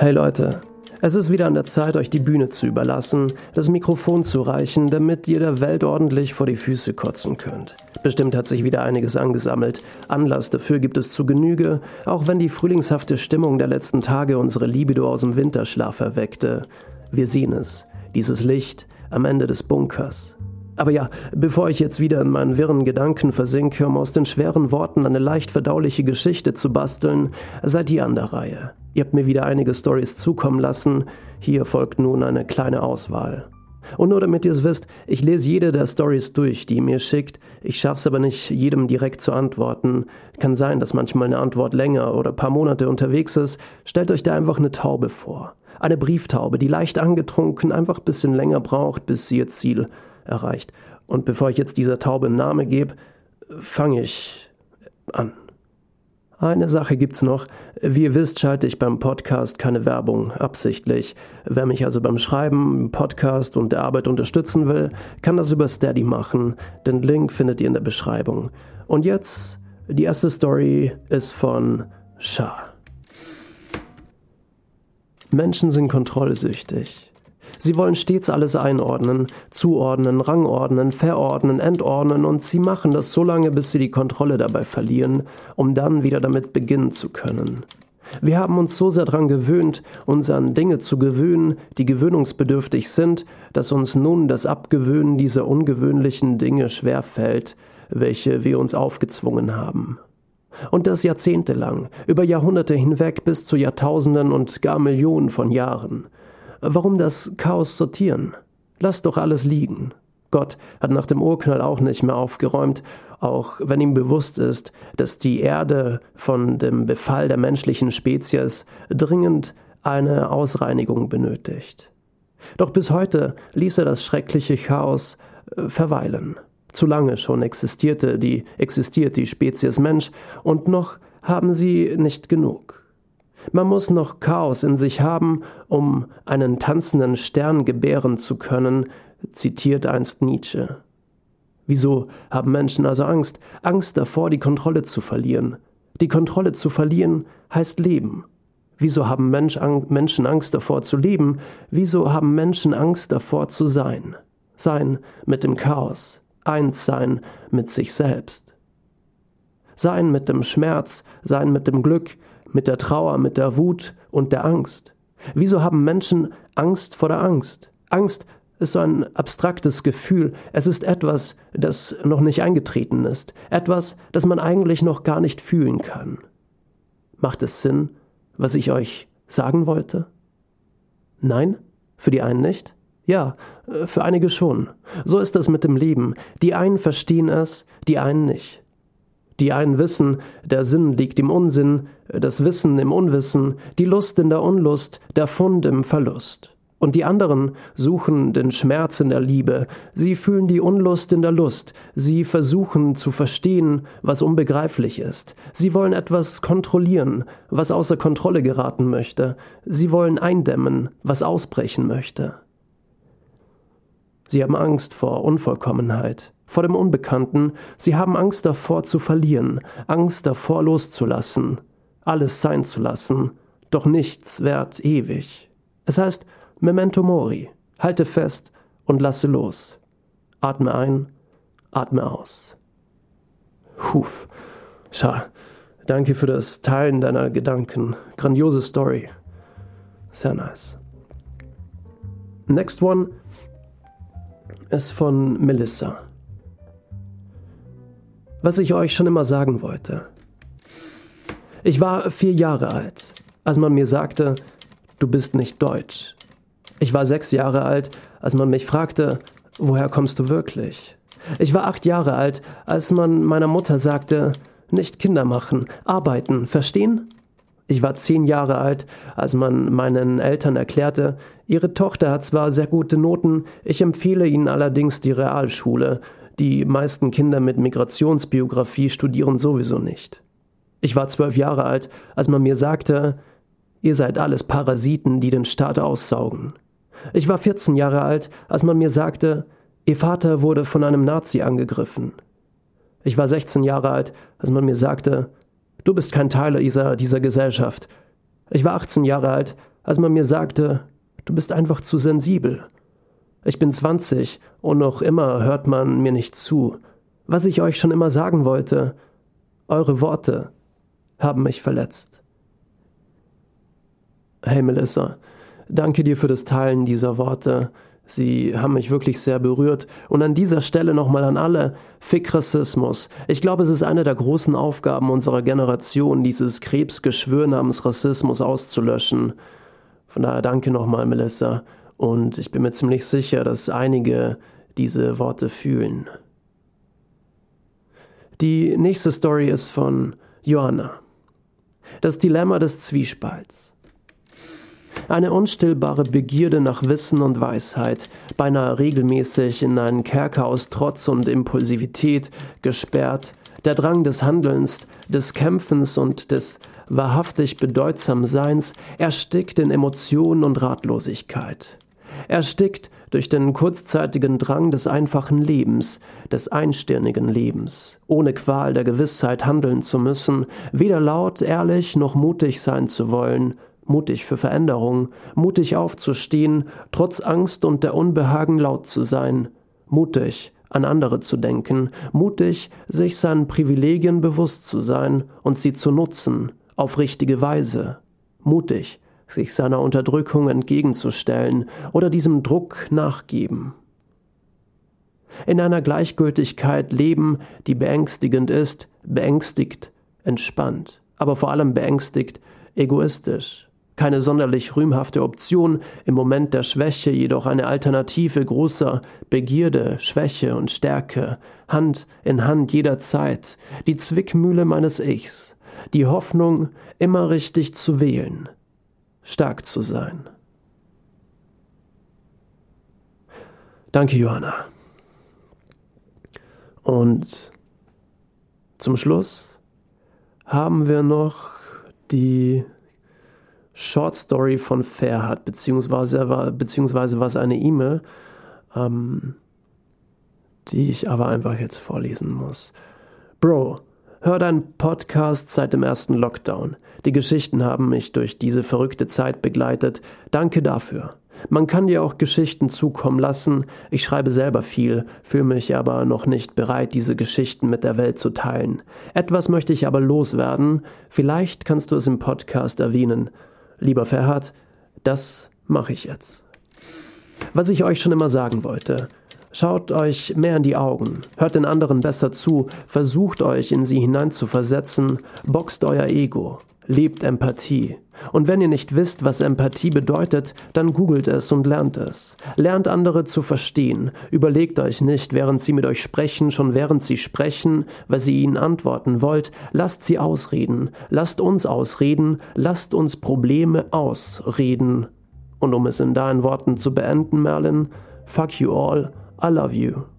Hey Leute, es ist wieder an der Zeit, euch die Bühne zu überlassen, das Mikrofon zu reichen, damit ihr der Welt ordentlich vor die Füße kotzen könnt. Bestimmt hat sich wieder einiges angesammelt. Anlass dafür gibt es zu Genüge, auch wenn die frühlingshafte Stimmung der letzten Tage unsere Libido aus dem Winterschlaf erweckte. Wir sehen es, dieses Licht am Ende des Bunkers. Aber ja, bevor ich jetzt wieder in meinen wirren Gedanken versinke, um aus den schweren Worten eine leicht verdauliche Geschichte zu basteln, seid ihr an der Reihe. Ihr habt mir wieder einige Stories zukommen lassen, hier folgt nun eine kleine Auswahl. Und nur damit ihr es wisst, ich lese jede der Stories durch, die ihr mir schickt. Ich schaff's aber nicht, jedem direkt zu antworten. Kann sein, dass manchmal eine Antwort länger oder paar Monate unterwegs ist. Stellt euch da einfach eine Taube vor. Eine Brieftaube, die leicht angetrunken einfach ein bisschen länger braucht, bis sie ihr Ziel erreicht. Und bevor ich jetzt dieser Taube einen Namen gebe, fange ich an. Eine Sache gibt's noch. Wie ihr wisst, schalte ich beim Podcast keine Werbung, absichtlich. Wer mich also beim Schreiben, Podcast und der Arbeit unterstützen will, kann das über Steady machen. Den Link findet ihr in der Beschreibung. Und jetzt, die erste Story ist von Shah. Menschen sind kontrollsüchtig. Sie wollen stets alles einordnen, zuordnen, rangordnen, verordnen, entordnen und sie machen das so lange, bis sie die Kontrolle dabei verlieren, um dann wieder damit beginnen zu können. Wir haben uns so sehr daran gewöhnt, uns an Dinge zu gewöhnen, die gewöhnungsbedürftig sind, dass uns nun das Abgewöhnen dieser ungewöhnlichen Dinge schwerfällt, welche wir uns aufgezwungen haben. Und das jahrzehntelang, über Jahrhunderte hinweg bis zu Jahrtausenden und gar Millionen von Jahren. Warum das Chaos sortieren? Lass doch alles liegen. Gott hat nach dem Urknall auch nicht mehr aufgeräumt, auch wenn ihm bewusst ist, dass die Erde von dem Befall der menschlichen Spezies dringend eine Ausreinigung benötigt. Doch bis heute ließ er das schreckliche Chaos äh, verweilen. Zu lange schon existierte die, existiert die Spezies Mensch und noch haben sie nicht genug. Man muss noch Chaos in sich haben, um einen tanzenden Stern gebären zu können, zitiert einst Nietzsche. Wieso haben Menschen also Angst? Angst davor, die Kontrolle zu verlieren. Die Kontrolle zu verlieren heißt Leben. Wieso haben Mensch, Menschen Angst davor zu leben? Wieso haben Menschen Angst davor zu sein? Sein mit dem Chaos, eins sein mit sich selbst. Sein mit dem Schmerz, sein mit dem Glück, mit der Trauer, mit der Wut und der Angst? Wieso haben Menschen Angst vor der Angst? Angst ist so ein abstraktes Gefühl. Es ist etwas, das noch nicht eingetreten ist. Etwas, das man eigentlich noch gar nicht fühlen kann. Macht es Sinn, was ich euch sagen wollte? Nein? Für die einen nicht? Ja, für einige schon. So ist es mit dem Leben. Die einen verstehen es, die einen nicht. Die einen wissen, der Sinn liegt im Unsinn, das Wissen im Unwissen, die Lust in der Unlust, der Fund im Verlust. Und die anderen suchen den Schmerz in der Liebe, sie fühlen die Unlust in der Lust, sie versuchen zu verstehen, was unbegreiflich ist, sie wollen etwas kontrollieren, was außer Kontrolle geraten möchte, sie wollen eindämmen, was ausbrechen möchte. Sie haben Angst vor Unvollkommenheit, vor dem Unbekannten, sie haben Angst davor zu verlieren, Angst davor loszulassen, alles sein zu lassen, doch nichts währt ewig. Es heißt Memento Mori, halte fest und lasse los. Atme ein, atme aus. Huf. Schau, danke für das Teilen deiner Gedanken. Grandiose Story. Sehr nice. Next one ist von Melissa was ich euch schon immer sagen wollte. Ich war vier Jahre alt, als man mir sagte, du bist nicht deutsch. Ich war sechs Jahre alt, als man mich fragte, woher kommst du wirklich? Ich war acht Jahre alt, als man meiner Mutter sagte, nicht Kinder machen, arbeiten, verstehen? Ich war zehn Jahre alt, als man meinen Eltern erklärte, ihre Tochter hat zwar sehr gute Noten, ich empfehle ihnen allerdings die Realschule, die meisten Kinder mit Migrationsbiografie studieren sowieso nicht. Ich war zwölf Jahre alt, als man mir sagte, ihr seid alles Parasiten, die den Staat aussaugen. Ich war 14 Jahre alt, als man mir sagte, ihr Vater wurde von einem Nazi angegriffen. Ich war 16 Jahre alt, als man mir sagte, du bist kein Teil dieser, dieser Gesellschaft. Ich war 18 Jahre alt, als man mir sagte, du bist einfach zu sensibel. Ich bin 20 und noch immer hört man mir nicht zu. Was ich euch schon immer sagen wollte, eure Worte haben mich verletzt. Hey Melissa, danke dir für das Teilen dieser Worte. Sie haben mich wirklich sehr berührt. Und an dieser Stelle nochmal an alle, Fick Rassismus. Ich glaube, es ist eine der großen Aufgaben unserer Generation, dieses Krebsgeschwür namens Rassismus auszulöschen. Von daher danke nochmal, Melissa. Und ich bin mir ziemlich sicher, dass einige diese Worte fühlen. Die nächste Story ist von Johanna. Das Dilemma des Zwiespalts. Eine unstillbare Begierde nach Wissen und Weisheit, beinahe regelmäßig in einen Kerker aus Trotz und Impulsivität gesperrt, der Drang des Handelns, des Kämpfens und des wahrhaftig bedeutsam Seins erstickt in Emotionen und Ratlosigkeit. Erstickt durch den kurzzeitigen Drang des einfachen Lebens, des einstirnigen Lebens, ohne Qual der Gewissheit handeln zu müssen, weder laut, ehrlich noch mutig sein zu wollen, mutig für Veränderung, mutig aufzustehen, trotz Angst und der Unbehagen laut zu sein, mutig an andere zu denken, mutig sich seinen Privilegien bewusst zu sein und sie zu nutzen, auf richtige Weise, mutig sich seiner Unterdrückung entgegenzustellen oder diesem Druck nachgeben. In einer Gleichgültigkeit leben, die beängstigend ist, beängstigt, entspannt, aber vor allem beängstigt, egoistisch. Keine sonderlich rühmhafte Option, im Moment der Schwäche jedoch eine Alternative großer Begierde, Schwäche und Stärke, Hand in Hand jederzeit, die Zwickmühle meines Ichs, die Hoffnung, immer richtig zu wählen, stark zu sein. Danke, Johanna. Und zum Schluss haben wir noch die Short Story von Fairhat, beziehungsweise, beziehungsweise was eine E-Mail, ähm, die ich aber einfach jetzt vorlesen muss. Bro, hör deinen Podcast seit dem ersten Lockdown. Die Geschichten haben mich durch diese verrückte Zeit begleitet. Danke dafür. Man kann dir auch Geschichten zukommen lassen. Ich schreibe selber viel, fühle mich aber noch nicht bereit, diese Geschichten mit der Welt zu teilen. Etwas möchte ich aber loswerden. Vielleicht kannst du es im Podcast erwähnen. Lieber Ferhat, das mache ich jetzt. Was ich euch schon immer sagen wollte. Schaut euch mehr in die Augen, hört den anderen besser zu, versucht euch in sie hineinzuversetzen, boxt euer Ego. Lebt Empathie. Und wenn ihr nicht wisst, was Empathie bedeutet, dann googelt es und lernt es. Lernt andere zu verstehen. Überlegt euch nicht, während sie mit euch sprechen, schon während sie sprechen, was ihr ihnen antworten wollt. Lasst sie ausreden. Lasst uns ausreden. Lasst uns Probleme ausreden. Und um es in deinen Worten zu beenden, Merlin, fuck you all, I love you.